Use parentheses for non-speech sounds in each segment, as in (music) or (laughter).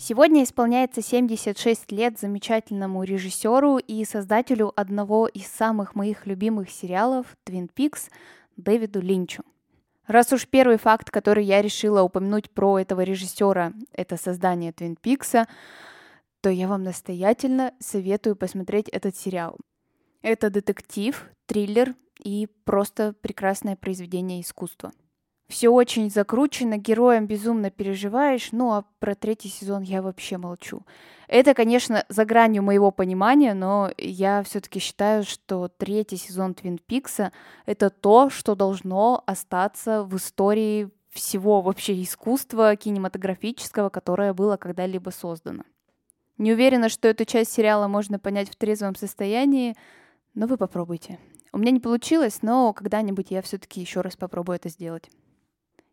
Сегодня исполняется 76 лет замечательному режиссеру и создателю одного из самых моих любимых сериалов «Твин Пикс» Дэвиду Линчу. Раз уж первый факт, который я решила упомянуть про этого режиссера, это создание Твин Пикса, то я вам настоятельно советую посмотреть этот сериал. Это детектив, триллер и просто прекрасное произведение искусства все очень закручено, героям безумно переживаешь, ну а про третий сезон я вообще молчу. Это, конечно, за гранью моего понимания, но я все-таки считаю, что третий сезон Твин Пикса это то, что должно остаться в истории всего вообще искусства кинематографического, которое было когда-либо создано. Не уверена, что эту часть сериала можно понять в трезвом состоянии, но вы попробуйте. У меня не получилось, но когда-нибудь я все-таки еще раз попробую это сделать.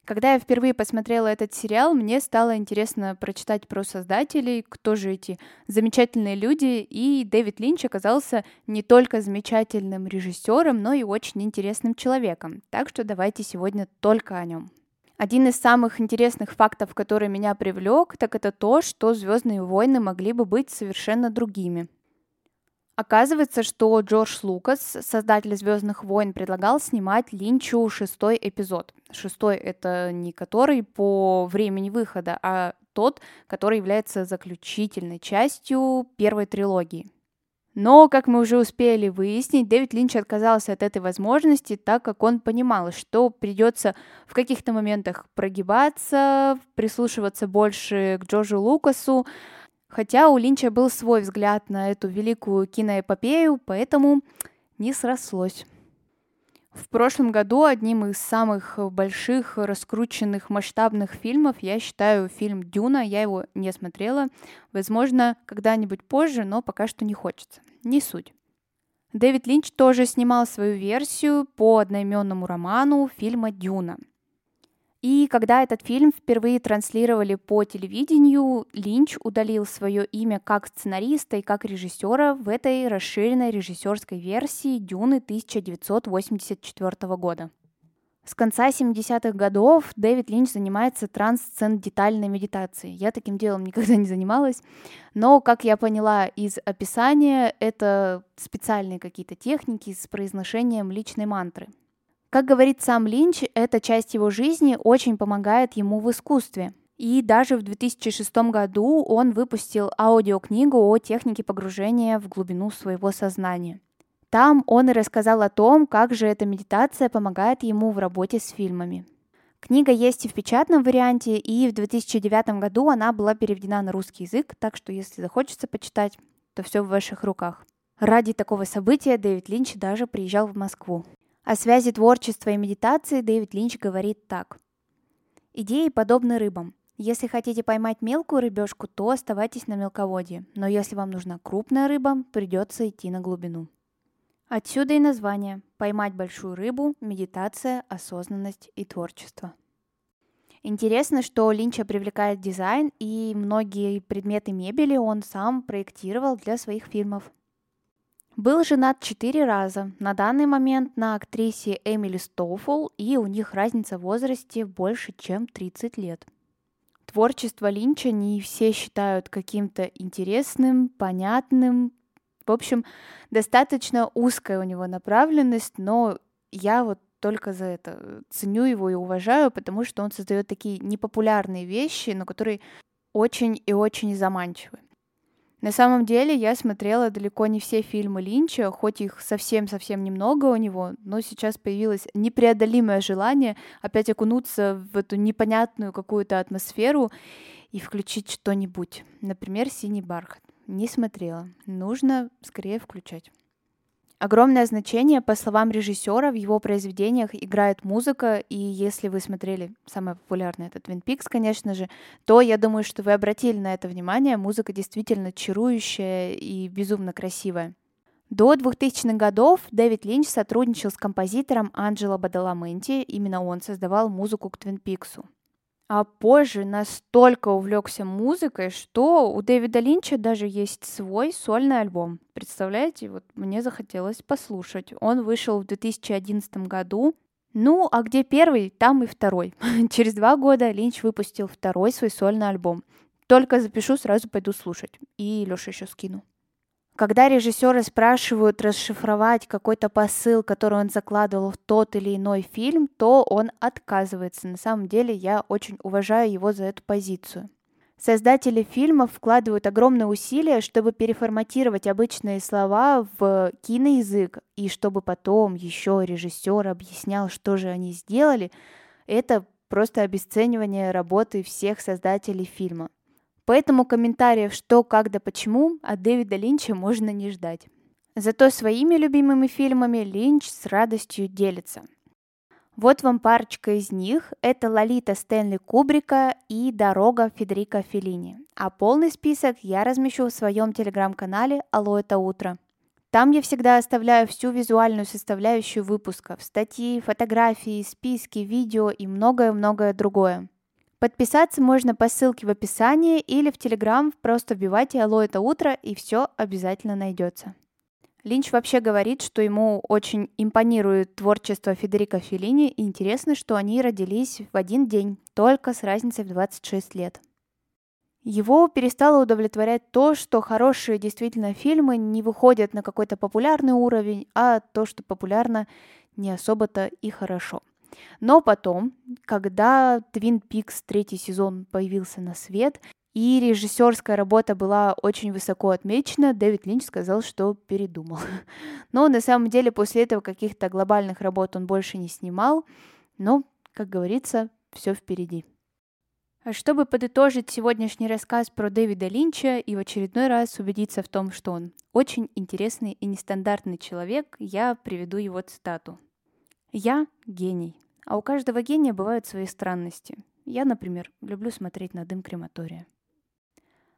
Когда я впервые посмотрела этот сериал, мне стало интересно прочитать про создателей, кто же эти замечательные люди, и Дэвид Линч оказался не только замечательным режиссером, но и очень интересным человеком. Так что давайте сегодня только о нем. Один из самых интересных фактов, который меня привлек, так это то, что Звездные войны могли бы быть совершенно другими. Оказывается, что Джордж Лукас, создатель Звездных войн, предлагал снимать Линчу шестой эпизод. Шестой это не который по времени выхода, а тот, который является заключительной частью первой трилогии. Но, как мы уже успели выяснить, Дэвид Линч отказался от этой возможности, так как он понимал, что придется в каких-то моментах прогибаться, прислушиваться больше к Джорджу Лукасу, Хотя у Линча был свой взгляд на эту великую киноэпопею, поэтому не срослось. В прошлом году одним из самых больших, раскрученных, масштабных фильмов я считаю фильм «Дюна». Я его не смотрела. Возможно, когда-нибудь позже, но пока что не хочется. Не суть. Дэвид Линч тоже снимал свою версию по одноименному роману фильма «Дюна». И когда этот фильм впервые транслировали по телевидению, Линч удалил свое имя как сценариста и как режиссера в этой расширенной режиссерской версии Дюны 1984 года. С конца 70-х годов Дэвид Линч занимается трансцендентальной медитацией. Я таким делом никогда не занималась, но, как я поняла из описания, это специальные какие-то техники с произношением личной мантры. Как говорит сам Линч, эта часть его жизни очень помогает ему в искусстве. И даже в 2006 году он выпустил аудиокнигу о технике погружения в глубину своего сознания. Там он и рассказал о том, как же эта медитация помогает ему в работе с фильмами. Книга есть и в печатном варианте, и в 2009 году она была переведена на русский язык, так что если захочется почитать, то все в ваших руках. Ради такого события Дэвид Линч даже приезжал в Москву. О связи творчества и медитации Дэвид Линч говорит так. Идеи подобны рыбам. Если хотите поймать мелкую рыбешку, то оставайтесь на мелководье, но если вам нужна крупная рыба, придется идти на глубину. Отсюда и название «Поймать большую рыбу, медитация, осознанность и творчество». Интересно, что Линча привлекает дизайн, и многие предметы мебели он сам проектировал для своих фильмов. Был женат четыре раза. На данный момент на актрисе Эмили Стоуфул, и у них разница в возрасте больше, чем 30 лет. Творчество Линча не все считают каким-то интересным, понятным. В общем, достаточно узкая у него направленность, но я вот только за это ценю его и уважаю, потому что он создает такие непопулярные вещи, но которые очень и очень заманчивы. На самом деле я смотрела далеко не все фильмы Линча, хоть их совсем-совсем немного у него, но сейчас появилось непреодолимое желание опять окунуться в эту непонятную какую-то атмосферу и включить что-нибудь. Например, «Синий бархат». Не смотрела. Нужно скорее включать. Огромное значение, по словам режиссера, в его произведениях играет музыка, и если вы смотрели самое популярное, это Twin Peaks, конечно же, то я думаю, что вы обратили на это внимание. Музыка действительно чарующая и безумно красивая. До 2000-х годов Дэвид Линч сотрудничал с композитором Анджело Бадаламенти, именно он создавал музыку к Твин Пиксу. А позже настолько увлекся музыкой, что у Дэвида Линча даже есть свой сольный альбом. Представляете, вот мне захотелось послушать. Он вышел в 2011 году. Ну, а где первый, там и второй. (laughs) Через два года Линч выпустил второй свой сольный альбом. Только запишу, сразу пойду слушать. И Леша еще скину. Когда режиссеры спрашивают расшифровать какой-то посыл, который он закладывал в тот или иной фильм, то он отказывается. На самом деле я очень уважаю его за эту позицию. Создатели фильмов вкладывают огромные усилия, чтобы переформатировать обычные слова в киноязык, и чтобы потом еще режиссер объяснял, что же они сделали, это просто обесценивание работы всех создателей фильма. Поэтому комментариев что, как да почему от Дэвида Линча можно не ждать. Зато своими любимыми фильмами Линч с радостью делится. Вот вам парочка из них. Это «Лолита» Стэнли Кубрика и «Дорога» Федерико Феллини. А полный список я размещу в своем телеграм-канале «Алло, это утро». Там я всегда оставляю всю визуальную составляющую выпусков, статьи, фотографии, списки, видео и многое-многое другое. Подписаться можно по ссылке в описании или в Телеграм, просто вбивайте «Алло, это утро» и все обязательно найдется. Линч вообще говорит, что ему очень импонирует творчество Федерико Феллини, и интересно, что они родились в один день, только с разницей в 26 лет. Его перестало удовлетворять то, что хорошие действительно фильмы не выходят на какой-то популярный уровень, а то, что популярно, не особо-то и хорошо – но потом, когда Twin Peaks третий сезон появился на свет, и режиссерская работа была очень высоко отмечена, Дэвид Линч сказал, что передумал. (laughs) Но на самом деле после этого каких-то глобальных работ он больше не снимал. Но, как говорится, все впереди. А чтобы подытожить сегодняшний рассказ про Дэвида Линча и в очередной раз убедиться в том, что он очень интересный и нестандартный человек, я приведу его цитату. «Я гений. А у каждого гения бывают свои странности. Я, например, люблю смотреть на дым крематория.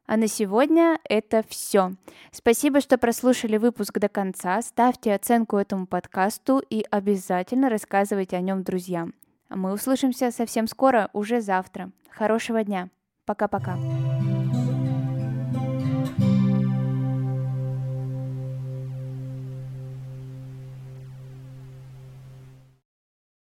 А на сегодня это все. Спасибо, что прослушали выпуск до конца. Ставьте оценку этому подкасту и обязательно рассказывайте о нем друзьям. А мы услышимся совсем скоро, уже завтра. Хорошего дня. Пока-пока.